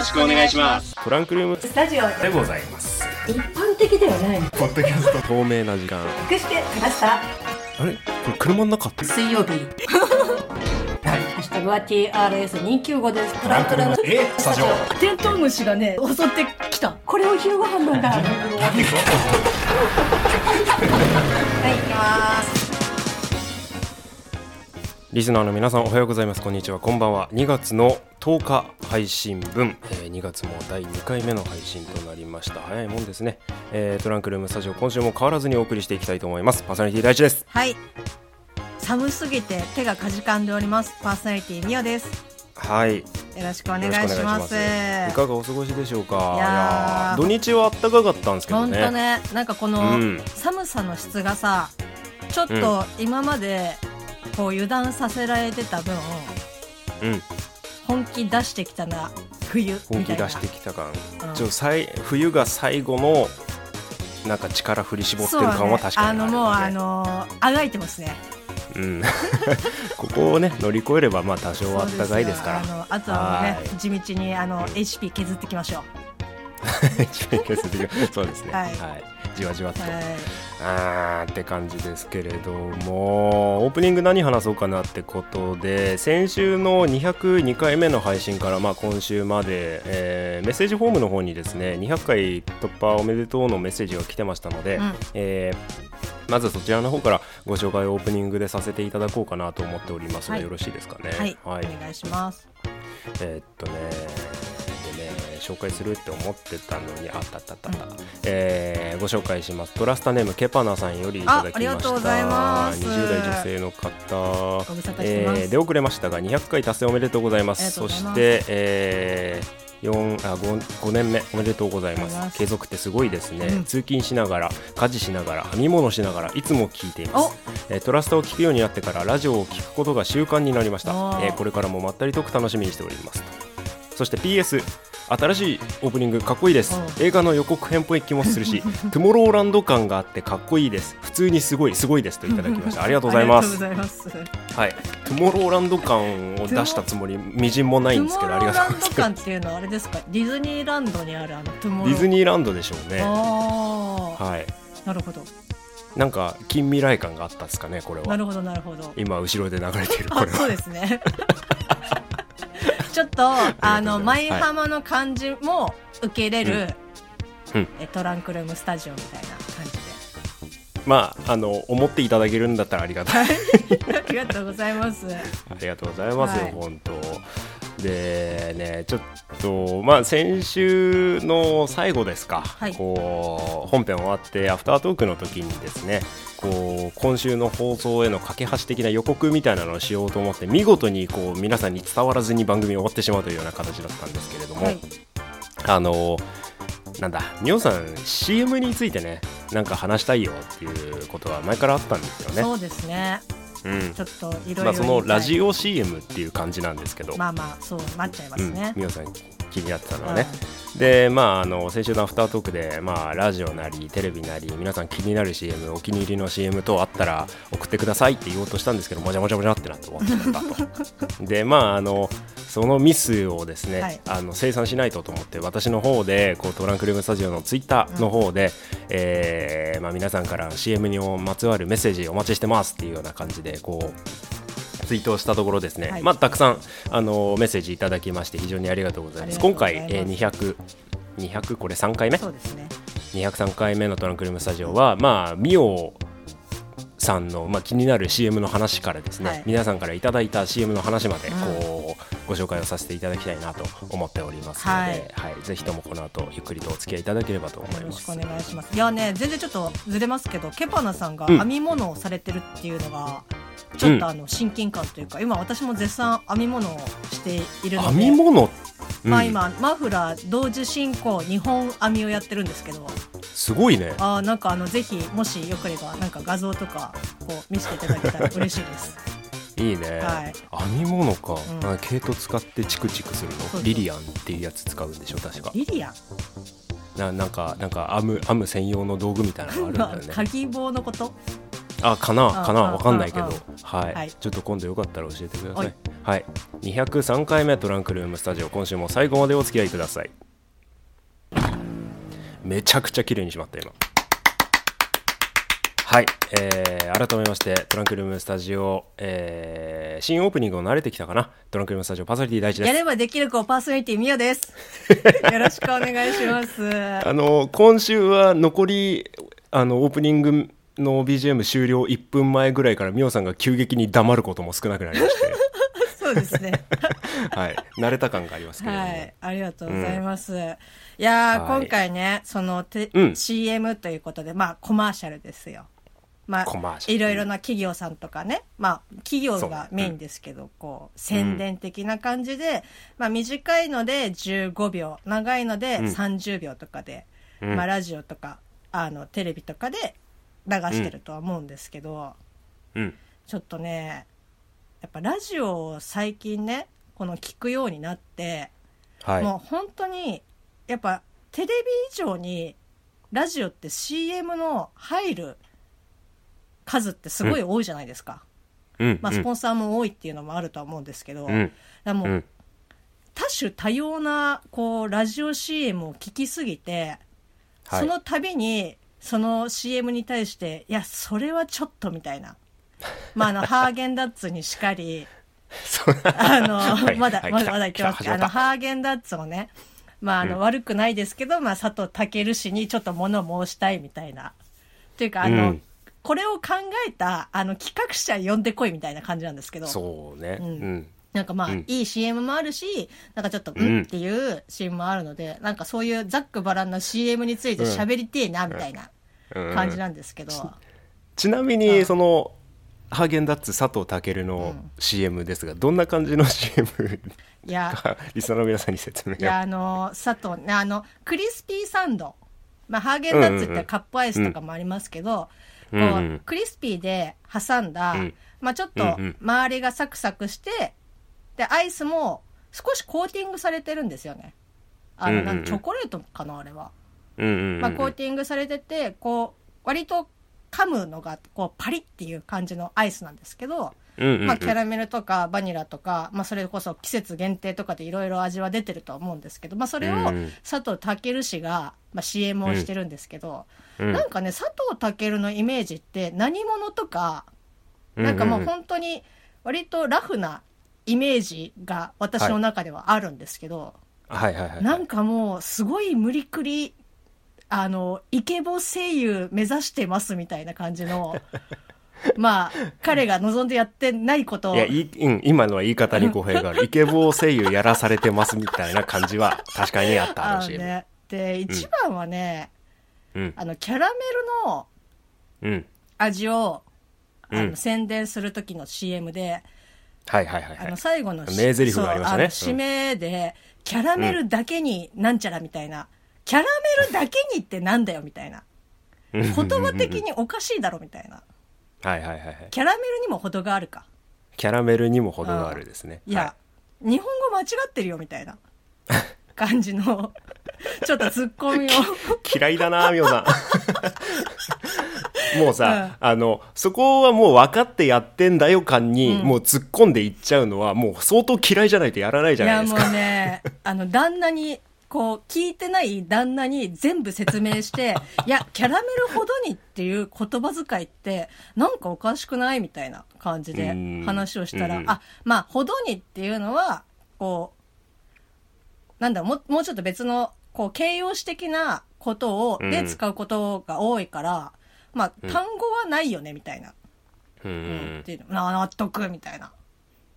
ろしくお願いします。トランクルーム。スタジオでございます。一般的ではないポッドキャスト。透明な時間。隠してきました？あれ？これ車の中？って水曜日。ハッシュタグは TRS295 です。トランクルーム。えスタジオ。テントウムシがね襲ってきた。これを昼ご飯なんだ。はい行きますリスナーの皆さんおはようございます。こんにちは。こんばんは。2月の10日配信分、えー2月も第2回目の配信となりました。早いもんですね、えートランクルームスタジオ今週も変わらずにお送りしていきたいと思います。パーソナリティ第一です。はい。寒すぎて手がかじかんでおります。パーソナリティみおです。はい。よよろしくお願いろしまます。すいかがお過ごしでしょうか？いやー。土日は暖かかったんですけどね。とね。なんかこのうん。寒さの質がさちょっと今までこう油断させられてた分うん。本気出してきたな冬みたいな。本気出してきた感、うん。ちょさい冬が最後のなんか力振り絞ってる感は確かにそうね。あのもうあるのーあがいてますね。うん、ここをね乗り越えればまあ多少は暖かいですから。そうよ。あのあとはもうねはい。地道にあの HP 削っていきましょ そうですね、ははい。いじわじわっと、うはい。あーって感じですけれどもオープニング何話そうかなってことで先週の202回目の配信から、まあ、今週まで、えーメッセージフォームの方にですね200回突破おめでとうのメッセージが来てましたので、うん。えーまずそちらの方からご紹介をオープニングでさせていただこうかなと思っておりますが、はい。よろしいですかね？はい、はい。お願いします。えーっとね紹介するって思ってたのにあったあったあったあった、えーご紹介します。トラスタネームケパナさんよりいただきました。あありがとうございます。20代女性の方。えー出遅れましたが200回達成おめでとうございます。そして、え4あ 5, 5年目おめでとうございます。す。継続ってすごいですね、うん。通勤しながら家事しながら編み物しながらいつも聞いています。お。えートラスタを聞くようになってからラジオを聞くことが習慣になりました。えーこれからもまったりとく楽しみにしております。そして PS 新しいオープニングかっこいいです。お映画の予告編っぽい気もするし トゥモローランド感があってかっこいいです。普通にすごいすごいですといただきました。ありがとうございます。はい。トゥモローランド感を出したつもりみじんもないんですけどありがとうございます。トゥモローランド館っていうのはあれですか？ディズニーランドにあるあのトゥモロディズーニーランドでしょうね。あはい。あなるほど。なんか近未来感があったんですかねこれは。なるほどなるほど。今後ろで流れているこれは。あそうですね ちょっと あの舞浜の感じも受け入れる、うん。うん。えトランクルームスタジオみたいな感じで。まああの思っていただけるんだったらありがたい。ありがとうございます。ありがとうございますよ、はい。本当。でね、ちょっと、まあ、先週の最後ですか、はい。こう本編終わって、アフタートークの時にですね、こう今週の放送への架け橋的な予告みたいなのをしようと思って、見事にこう皆さんに伝わらずに番組終わってしまうというような形だったんですけれども、はい。あのなんだ、みおさん、CM についてね、なんか話したいよっていうことは前からあったんですよね。そうですねうん。ちょっといろいろまあ、そのラジオオ CM っていう感じなんですけど、まあまあそうなっちゃいますね、みおさん気になってたのはね、でまああの先週のアフタートークで、まあ、ラジオなりテレビなり皆さん気になる CM お気に入りの CM 等あったら送ってくださいって言おうとしたんですけどもじゃもじゃもじゃってなって終わってたと。でまああのそのミスをですね、はい。あの生産しないとと思って私の方でこうトランクルームスタジオのツイッターの方で、えーまあ、皆さんから CM にまつわるメッセージお待ちしてますっていうような感じでこうツイートをしたところですね、はい。まあ、たくさんあのメッセージいただきまして非常にありがとうございます。今回、えー、200 200これ3回目？そうですね。203回目のトランクルームスタジオはまあミオさんの、まあ、気になる CM の話からですね、はい。皆さんからいただいた CM の話までうんこう、ご紹介をさせていただきたいなと思っておりますので、はい。ぜひともこの後ゆっくりとお付き合いいただければと思います。よろしくお。願いします。いやね全然ちょっとずれますけどケパナさんがうん。編み物をされてるっていうのが、ちょっとあの親近感というか今私も絶賛編み物をしているので。編み物、うん。まあ今マフラー同時進行日本編みをやってるんですけど。すごいね。あーなんかあのぜひもしよければなんか画像とかこう見せていただけたら嬉しいです。いいね、はい。編み物か、うん。毛糸使ってチクチクするの？リリアンっていうやつ使うんでしょ？確か。リリアン？ななんかなんか編む編む専用の道具みたいなのがあるんだよね。鍵棒のこと？あかなかなわかんないけど。あはい、はい。ちょっと今度よかったら教えてください。はい。はい。203回目トランクルームスタジオ今週も最後までお付き合いください。めちゃくちゃ綺麗にしまった今。はい、えー、改めましてトランクルームスタジオ、えー、新オープニングを慣れてきたかな。トランクルームスタジオパーソナリティ第一です。やればできる子パーソナリティみよです。よろしくお願いします。あの今週は残りあのオープニングの BGM 終了1分前ぐらいからミオさんが急激に黙ることも少なくなりまして。そうですね。はい、慣れた感がありますけれども、はい。ありがとうございます。いやー、はい。今回ね、そのて、うん。CM ということで、まあ、コマーシャルですよ。まあ、コマーシャル。いろいろな企業さんとかね、まあ、企業がメインですけど、こう、宣伝的な感じで、まあ、短いので15秒、長いのでうん。30秒とかで、うん。まあ、ラジオとか、あの、テレビとかで流してるとは思うんですけど、うん。ちょっとね、やっぱラジオを最近ね、この聞くようになって、はい。もう本当に、やっぱテレビ以上にラジオって CM の入る数ってすごい多いじゃないですか。うん。まあスポンサーも多いっていうのもあるとは思うんですけど、うん。もううん。多種多様なこうラジオ CM を聞きすぎて、はい。その度にその CM に対して、いや、それはちょっとみたいな。まあ、あの、ハーゲンダッツにしかり、あの、はいまだ、まだまだ言ってます。あの、ハーゲンダッツをね、まあ、あの、うん。悪くないですけど、まあ、佐藤健氏にちょっと物申したいみたいな。というか、あの、うん。これを考えた、あの、企画者呼んでこいみたいな感じなんですけど。そうね。うん。うんなんかまあ、うん。いい CM もあるし、なんかちょっと、ううんんっていう CM もあるので、なんかそういうざっくばらんな CM について喋りてえな、みたいなうん。感じなんですけど。ちなみにそのハーゲンダッツ佐藤健の CM ですが、どんな感じの CM いや、かリスナーの皆さんに説明いや、あの、佐藤ね、あの、クリスピーサンド。まあ、ハーゲンダッツってカップアイスとかもありますけど、うんうん。こう、クリスピーで挟んだ、うん。まあ、ちょっとうんうん。周りがサクサクして、で、アイスも少しコーティングされてるんですよね。あの、うんうんうん。なんチョコレートかな、あれは。うんうんうんまあ、コーティングされてて、こう、割と噛むのが、こう、パリっていう感じのアイスなんですけど、うんうんうんまあ、キャラメルとかバニラとか、まあ、それこそ季節限定とかでいろいろ味は出てるとは思うんですけど、まあ、それをうん佐藤健氏が、まあ、CM をしてるんですけど、うん。なんかね、佐藤健のイメージって何者とか、なんかもう本当に割とラフなイメージが私の中ではあるんですけど、はい。はいはいなんかもうすごい無理くり、あの、イケボ声優目指してますみたいな感じの、まあ、彼が望んでやってないこと。をいやいい、うん、今のは言い方に語弊がある。イケボー声優やらされてますみたいな感じは確かにあったあのあ CM、ね。で、一番はね、うん。あの、キャラメルのうん。味を、あの、うん。宣伝する時の CM で、はいはいはいはい。あの、最後のし名台詞がありましたね。締めで、キャラメルだけになんちゃらみたいな、キャラメルだけにってなんだよみたいな。言言葉的におかしいだろみたいな。はいはいはいはい。キャラメルにも程があるか。キャラメルにも程があるですね。いや、日本語間違ってるよみたいな感じの、ちょっとツッコミを。はい嫌いだなみおさん。もうさ、あのそこはもう分かってやってんだよ感に、もう突っ込んでいっちゃうのはもう相当嫌いじゃないとやらないじいや、もゃないですかうね、あの、旦那に、こう、聞いてない旦那に全部説明して、いや、キャラメルほどにっていう言葉遣いって、なんかおかしくないみたいな感じでうん。話をしたらう、ん。あ、まあ、ほどにっていうのは、こう、なんだもう、もうちょっと別の、こう、形容詞的なことを、うんで使うことが多いから、まあ、単語はないよね、みたいな。うんうんっていうのな納得みたいな。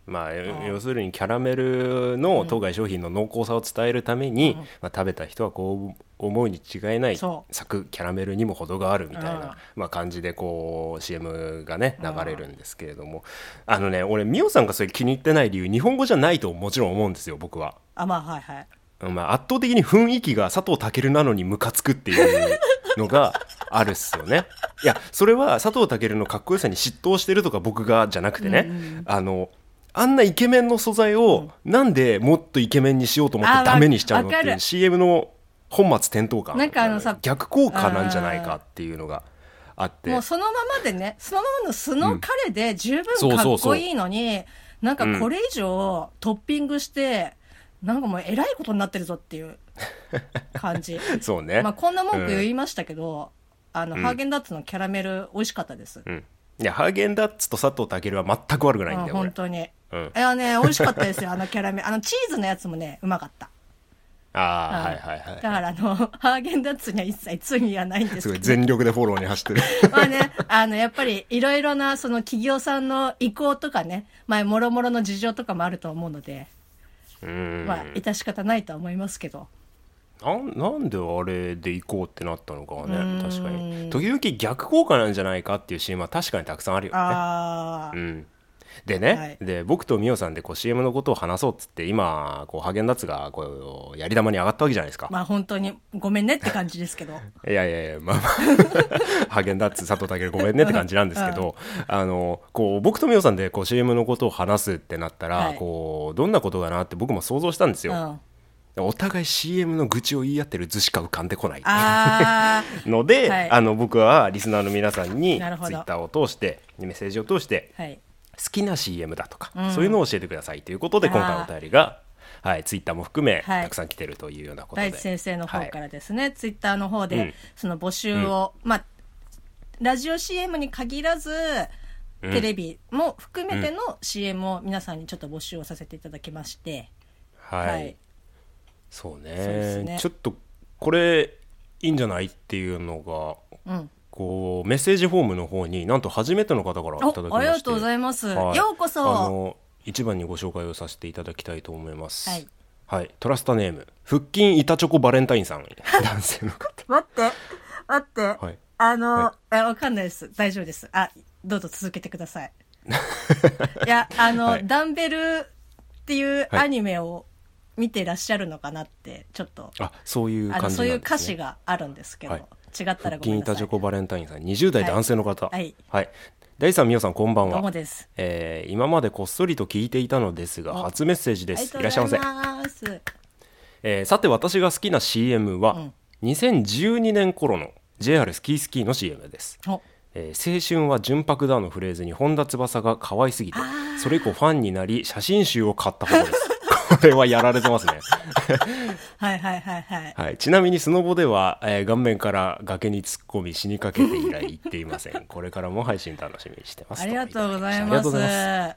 まあ、ん。要するにキャラメルの当該商品の濃厚さを伝えるために、まあ、食べた人はこう思うに違いないそ咲くキャラメルにも程があるみたいな、うん。まあ、感じでこう CM がね流れるんですけれども、あのね俺ミオさんがそれ気に入ってない理由日本語じゃないともちろん思うんですよ僕は。あ、まあ、はいはい。まあ、圧倒的に雰囲気が佐藤健なのにムカつくっていうのが あるっすよね。いやそれは佐藤健のかっこよさに嫉妬してるとか僕がじゃなくてね、あのあんなイケメンの素材をなんでもっとイケメンにしようと思っあてダメにしちゃうのっていう CM の本末転倒感なんかあのさ逆効果なんじゃないかっていうのがあってもうそのままでね、そのままの素の彼で十分かっこいいのに、なんかこれ以上トッピングして、なんかもうえらいことになってるぞっていう 感じ。そうね。まあこんな文句うん言いましたけど、あの、うんハーゲンダッツのキャラメル美味しかったです。うん。いや、ハーゲンダッツと佐藤健は全く悪くないんだうんよ、俺。本当に。うん。いやね、美味しかったですよ、あのキャラメル。あの、チーズのやつもね、うまかった。ああ、うんはいはいはい。だから、あの、ハーゲンダッツには一切罪はないんですすごいけど。全力でフォローに走ってる。まあね、あの、やっぱり、いろいろな、その企業さんの意向とかね、まあ、もろもろの事情とかもあると思うので、うん。まあ、致し方ないとは思いますけど。なんなんであれで行こうってなったのかはねうん確かに時々逆効果なんじゃないかっていう CM は確かにたくさんあるよねああ、うんでね、はい。で僕とミオさんでこう CM のことを話そうっつって今こうハーゲンダッツがこうやり玉に上がったわけじゃないですか、まあ本当にごめんねって感じですけど。いやいやいやまあまあ ハーゲンダッツ佐藤健ごめんねって感じなんですけど、あのこう僕とミオさんでこう CM のことを話すってなったら、はい。こうどんなことかなって僕も想像したんですよ、うん。お互い CM の愚痴を言い合ってる図しか浮かんでこない ので、はい。あの僕はリスナーの皆さんにツイッターを通してメッセージを通してはい。好きな CM だとか、うん。そういうのを教えてくださいということで今回お便りが、はい、ツイッターも含め、はい。たくさん来てるというようなことで。大地先生の方かはい。らですね、ツイッターの方で、うん。その募集を、まあ、ラジオ CM に限らず、うん。テレビも含めての CM を皆さんにちょっと募集をさせていただきまして、はい、はい。そうね。ね。ちょっとこれいいんじゃないっていうのがうん。こうメッセージフォームの方になんと初めての方からいただきまして。おありがとうございます。はい。ようこそ。あの一番にご紹介をさせていただきたいと思います。はい、はい、トラスタネーム。腹筋板チョコバレンタインさん。男性の方。待って、待って。はい。あの、はえわかんないです。大丈夫です。あ、どうぞ続けてください。いや、あの、はい。ダンベルっていうはい。アニメを見てらっしゃるのかなって、ちょっと、あそういうあの、感じそういう歌詞があるんですけど、はい違ったら腹ごめんなさい。筋板チョコバレンタインさん20代男性の方。はい。はい、大さんみおさんこんばんどうもは、です。えー今までこっそりと聞いていたのですがお初メッセージです。いらっしゃいませ。えーさて私が好きな CM は、うん。2012年頃の JR スキースキーの CM です、お。えー青春は純白だのフレーズに本田翼が可愛すぎてそれ以降ファンになり写真集を買ったほどです。これはやられてますね、はいはいはいはい。はい、ちなみにスノボでは、えー顔面から崖に突っ込み死にかけて以来行っていません。これからも配信楽しみにしてます。ありがとうございます。ます。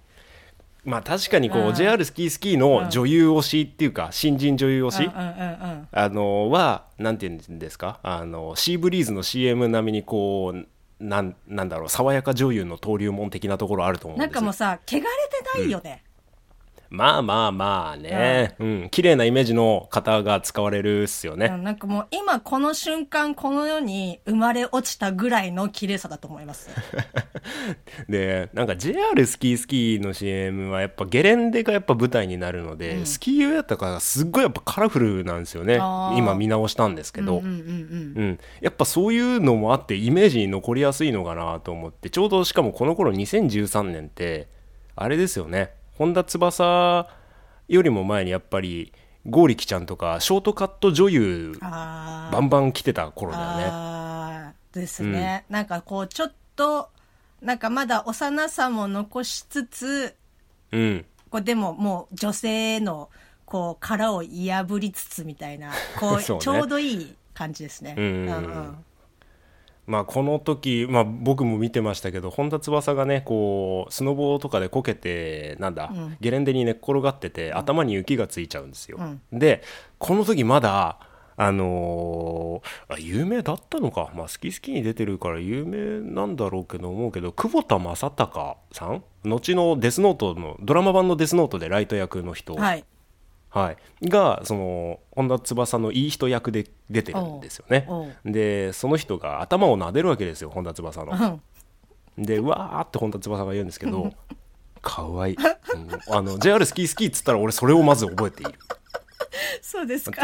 まあ確かにこう、うん。JR スキースキーの女優推しっていうか、新人女優推し、うんうんうんうん。あのはなんていうんですか？あのシーブリーズの CM 並みにこうなんなんだろう爽やか女優の登竜門的なところあると思うんですよ。なんかもうさ、汚れてないよね。まあまあまあね。うん。綺麗なイメージの方が使われるっすよね、うんなんかもう今この瞬間この世に生まれ落ちたぐらいの綺麗さだと思います。でなんか JR スキースキーの CM はやっぱゲレンデがやっぱ舞台になるので、スキー用やったからすっごいやっぱカラフルなんですよね。今見直したんですけど、うんうんうんうん、やっぱそういうのもあってイメージに残りやすいのかなと思って。ちょうどしかもこの頃2013年ってあれですよね本田翼よりも前にやっぱり剛力ちゃんとかショートカット女優バンバン来てた頃だよね。ですね、なんかこうちょっとなんかまだ幼さも残しつつうん。こうでももう女性のこう殻を破りつつみたいなこう そうね。ちょうどいい感じですね。うん。うんうんまあこの時、まあ、僕も見てましたけど本田翼がねこうスノボとかでこけてなんだ、うん。ゲレンデに寝っ転がってて、頭に雪がついちゃうんですよ。うん。でこの時まだあのーあ有名だったのか、まあ、好き好きに出てるから有名なんだろうけど思うけど久保田正孝さん？後のデスノートのドラマ版のデスノートでライト役の人、はい。はい、がその本田翼のいい人役で出てるんですよね。でその人が頭を撫でるわけですよ本田翼うの。ん。でうわーって本田翼が言うんですけどかわいい、うんあの JR スキースキーっつったら俺それをまず覚えている。そうですか。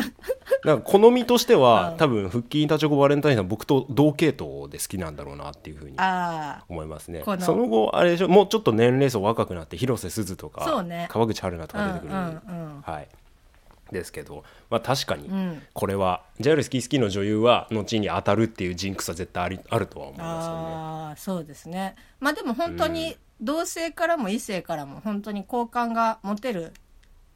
なんか好みとしては、うん多分腹筋板チョコバレンタインさん僕と同系統で好きなんだろうなっていうふうにあ思いますねその後あれでしょもうちょっと年齢層若くなって広瀬すずとか、ね川口春奈とあ。か出てくる、うんうんうん。はいですけど、まあ、確かにん。これは JR スキースキーの女優は後に当たるっていうジンクスは絶対ありあるとは思いますよね。ああそうですね。まあでも本当に同性からも異性からも本当に好感が持てる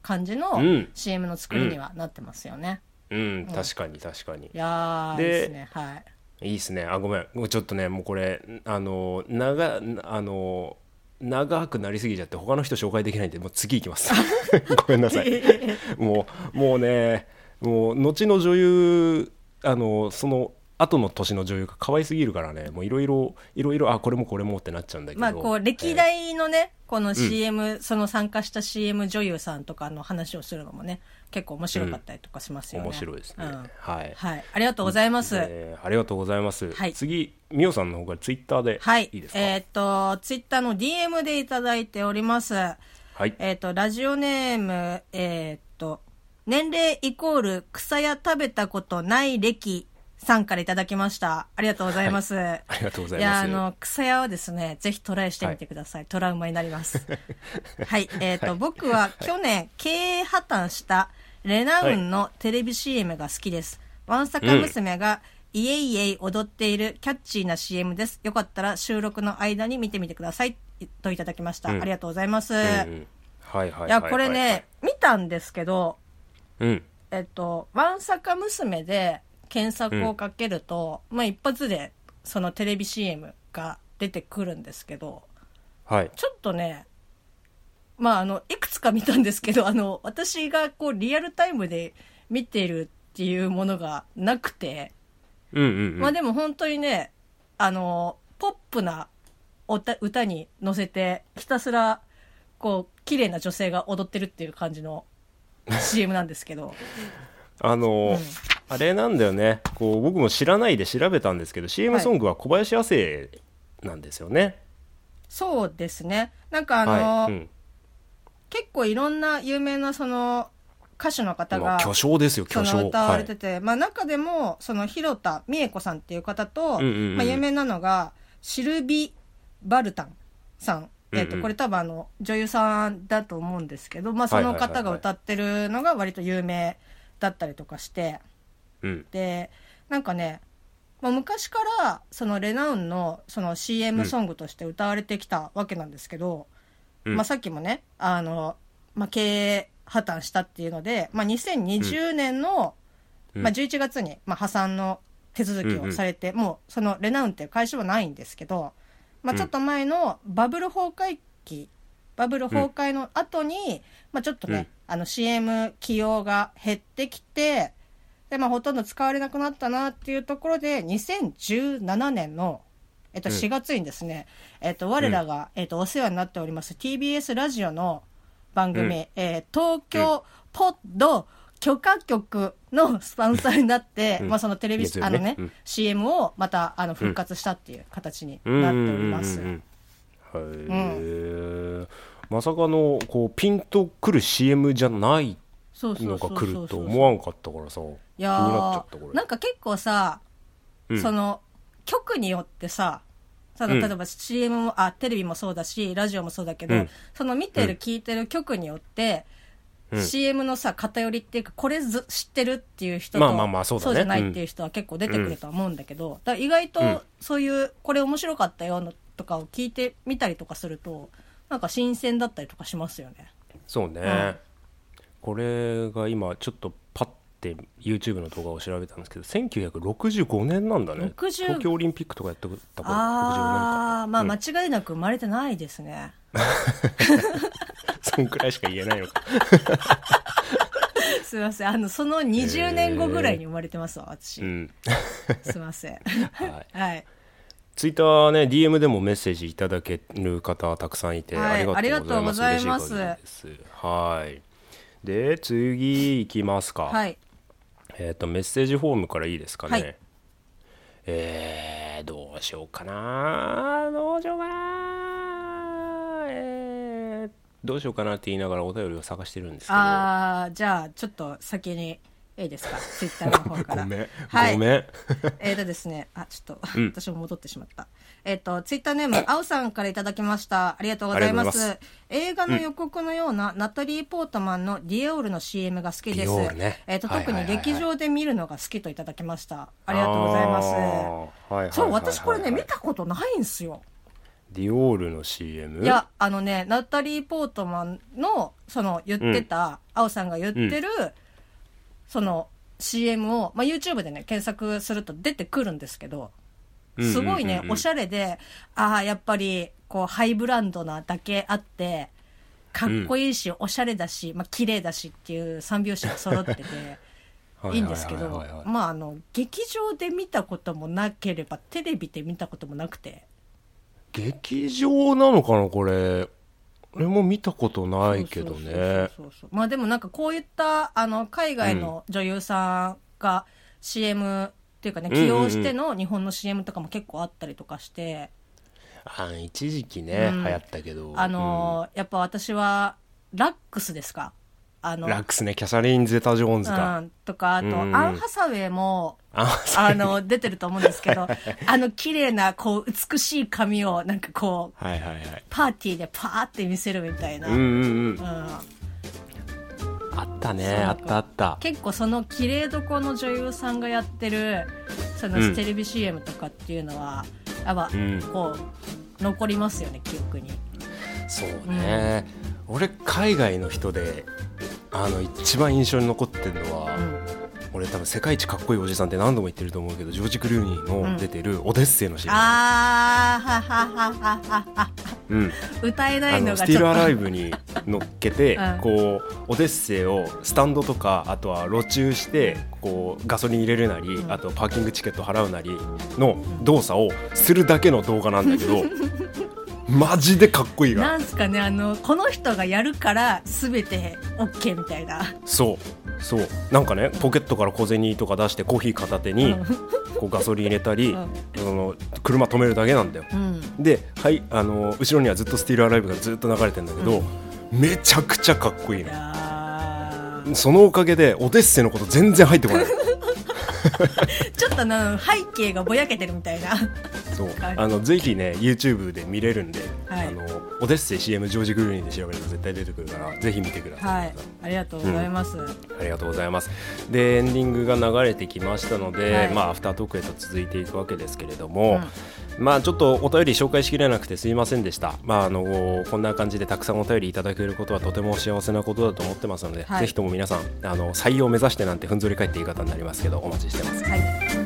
感じのうん。CM の作りにはなってますよね。うん。確かに確かに。いやー、でいいですね。はい。いいですね。あごめん。もうちょっとねもうこれあの長あの長くなりすぎちゃって他の人紹介できないんでもう次いきます。ごめんなさい。もうもうねもう後の女優あのその後の年の女優が可愛すぎるからね。もういろいろいろいろあこれもこれもってなっちゃうんだけど。まあ、こう、歴代のね、この CM、その参加した CM 女優さんとかの話をするのもね、結構面白かったりとかしますよね。面白いですね、うん。はい、はい。ありがとうございます。えーありがとうございます、はい。次みおさんの方からツイッターではい。いいですか、えっ、と、ツイッターの DM でいただいております。はい。えっ、と、ラジオネーム、えっ、と、年齢イコール草屋食べたことない歴さんからいただきました。ありがとうございます。ありがとうございますいや、あの、草屋はですね、ぜひトライしてみてください。トラウマになります。はい。えっ、と、僕は去年、経営破綻したレナウンのテレビ CM が好きです。ワンサカ娘が、イエイイエイ踊っているキャッチーな CM です。よかったら収録の間に見てみてください。といただきました。うんありがとうございます。うんうんはいはいはいいや、これね、見たんですけど、うんえっと、ワンサカ娘で検索をかけると、まあ一発でそのテレビ CM が出てくるんですけど、はい。ちょっとね、まああの、いくつか見たんですけど、あの、私がこうリアルタイムで見てるっていうものがなくて、うんうんうん。まあでも本当にね、あの、ポップな歌歌に乗せて、ひたすら、こう、綺麗な女性が踊ってるっていう感じの CM なんですけど、あの、あれなんだよね。こう僕も知らないで調べたんですけど CM ソングは小林亜生なんですよね。そうですね。なんかあの、はい。うん。結構いろんな有名なその歌手の方が、まあ巨匠ですよ巨匠。歌われてはい。て、まあ中でも、その広田美恵子さんっていう方と、うんうんうん。まあ有名なのが、シルビ・バルタンさん。えっ、と、うん。うんこれ多分あの、女優さんだと思うんですけど、まあその方が歌ってるのが割と有名だったりとかして、うん。で、なんかね、まあ、昔からそのレナウンのその CM ソングとして歌われてきたわけなんですけど、うん。まあ、さっきもね、あの、まあ、経営破綻したっていうので、まあ、2020年の、うん。まあ、11月に、まあ、破産の手続きをされて、もうそのレナウンっていう会社はないんですけど、まあ、ちょっと前のバブル崩壊期、バブル崩壊の後に、まあ、ちょっとね、あの CM 起用が減ってきて、で、まあ、ほとんど使われなくなったなっていうところで、2017年の、えっと、うん。4月にですね、えっと、我らが、えっと、お世話になっております TBS ラジオの番組、うん。えー東京ポッド許可局のスポンサーになって、うん。まあ、そのテレビ、ね。あのね、うん。CM をまた、あの、復活したっていう形にうんなっております。うんうんまさかのこうピンとくる CM じゃないそうそうのが来そうそうると思わんかったからさ。気いやになっちゃったこーれ。なんか結構さ、うん。その、局によってさ、そのうん。例えば CM も、あ、テレビもそうだし、ラジオもそうだけど、うん。その見てる、うん。聞いてる局によって、うん。CM のさ、偏りっていうか、これず知ってるっていう人と、まあまあまあそうじゃないっていう人は結構出てくるとは思うんだけど、だ意外うん。とそういう、これ面白かったよのとかを聞いてみたりとかすると、なんか新鮮だったりとかしますよね。そうね、うん。これが今ちょっとパッて YouTube の動画を調べたんですけど1965年なんだね。60東京オリンピックとかやったことあー、まあうん。間違いなく生まれてないですね。そんくらいしか言えないのか。すいません。あの、その20年後ぐらいに生まれてますわ、私。うん。すいません。はい。はい。ツイッターね DM でもメッセージいただける方たくさんいて、はいありがとうございます。います。はい。で次いきますか、はい。えっ、とメッセージフォームからいいですかね、はい。えー、どうしようかな。どうしようかな。えー、どうしようかなって言いながらお便りを探してるんですけど。あー、じゃあ、ちょっと先に、いいですか？ツイッターの方から。ごめん、はいごめんえーとですね、あ、ちょっと、うん 私も戻ってしまった。えっ、と、ツイッターネーム、あおさんからいただきました。ありがとうございまありがとうござす。映画の予告のような、ナタリー・ポートマンのディオールの CM が好きです。ねえっ、と、特に劇場で見るのが好きといただきました。ありがとうございます。そう、私これね、見たことないんすよ。ディオールの CM? いや、あのね、ナタリー・ポートマンの、その言ってた、あおさんが言ってる、その CM を、まあ、YouTube でね、検索すると出てくるんですけど、すごいね、おしゃれで、ああ、やっぱり、こう、ハイブランドなだけあって、かっこいいし、おしゃれだし、まあ、綺麗だしっていう三拍子が揃ってて、いいんですけどまあ、あの、劇場で見たこともなければ、テレビで見たこともなくて、劇場なのかなこれ俺も見たことないけどね。まあでもなんかこういったあの海外の女優さんが CM っていうかね起用しての日本の CM とかも結構あったりとかして、あ一時期ね、うん。流行ったけど。あのーやっぱ私はラックスですか？あのうんラックスね。キャサリン・ゼタ・ジョーンズうか、ん、とかあと、うん。うんアン・ハサウェイもああの出てると思うんですけどあの綺麗なこう美しい髪をなんかこうはいはいはい。パーティーでパーって見せるみたいな、うんうんうん。うん。あったね。あったあった。結構その綺麗どこの女優さんがやってるそのうん。テレビ CM とかっていうのは、やっぱうん。こう残りますよね記憶に。そうね、俺海外の人であの一番印象に残ってるのは、うん。俺多分世界一かっこいいおじさんって何度も言ってると思うけどジョージ・クルーニーの出てるオデッセイのあーははははははうん、歌えなあいののスティール・アライブに乗っけて、うん。こうオデッセイをスタンドとかあとは路中してこうガソリン入れるなり、うん。あとパーキングチケット払うなりの動作をするだけの動画なんだけど マジでかっこいいからなんすかねあのこの人がやるから全て OK みたいな。そう。そう。なんかねポケットから小銭とか出してコーヒー片手にこうガソリン入れたり、うん。その車止めるだけなんだよ。うん。で、はい、あの後ろにはずっとスティールアライブがずっと流れてんだけど、めちゃくちゃかっこいいいのやーそのおかげでオデッセイのこと全然入ってこない。ちょっとな背景がぼやけてるみたいな。そう。はい。あのぜひね YouTube で見れるんで、はい。あのオデッセイ CM ジョージ・グルーニーで調べれば絶対出てくるからぜひ見てください、はい。ありがとうございます、ありがとうございます。でエンディングが流れてきましたので、はい。まあアフタートークへと続いていくわけですけれども、まあちょっとお便り紹介しきれなくてすいませんでした。まああのこんな感じでたくさんお便りいただけることはとても幸せなことだと思ってますので、はい。ぜひとも皆さんあの採用を目指してなんてふんぞり返って言い方になりますけどお待ちしてます。はい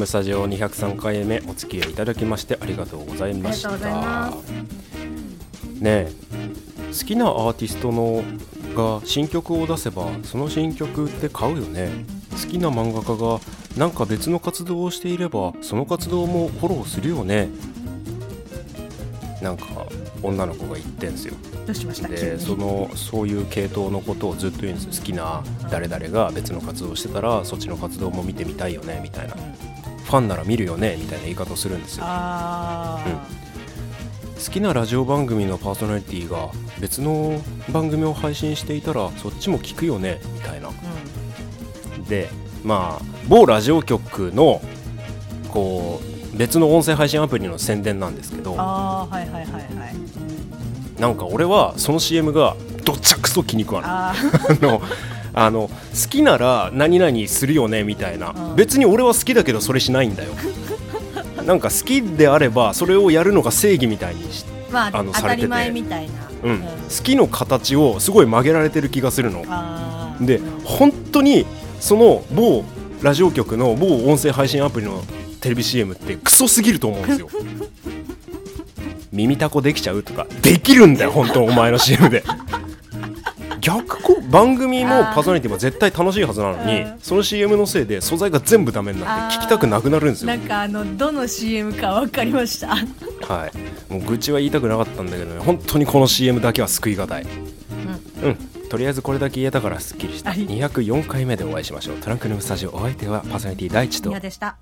トランクルームスタジオ203回目お付き合いいただきましてありがとうございました。ねえ好きなアーティストのが新曲を出せばその新曲って買うよね。好きな漫画家がなんか別の活動をしていればその活動もフォローするよね。なんか女の子が言ってんすよ。でそのそういう系統のことをずっと言うんですよ。好きな誰々が別の活動をしてたらそっちの活動も見てみたいよねみたいな。うんファンなら見るよねみたいな言い方をするんですよ。あ好きなラジオ番組のパーソナリティが別の番組を配信していたらそっちも聞くよねみたいな。あうん。でまあ某ラジオ局のこう別の音声配信アプリの宣伝なんですけどあーはいはいはいはい。なんか俺はその CM がどっちゃくそ気に食わない。あ あのあの好きなら何々するよねみたいな、うん。別に俺は好きだけどそれしないんだよ。なんか好きであればそれをやるのが正義みたいにし、ーまああのされてて。当たり前みたいな。うん。好きの形をすごい曲げられてる気がするの。あー。で本当にその某ラジオ局の某音声配信アプリのテレビ CM ってクソすぎると思うんですよ。耳タコできちゃうとかできるんだよ本当お前の CM で。逆こ番組もパーソナリティも絶対楽しいはずなのにうん。その CM のせいで素材が全部ダメになって聞きたくなくなるんですよ。なんかあのどの CM か分かりました。はい。もう愚痴は言いたくなかったんだけどね本当にこの CM だけは救いがたい。うん。とりあえずこれだけ言えたからすっきりした。はい。204回目でお会いしましょう。トランクルームスタジオお相手はパーソナリティ第一と。宮でした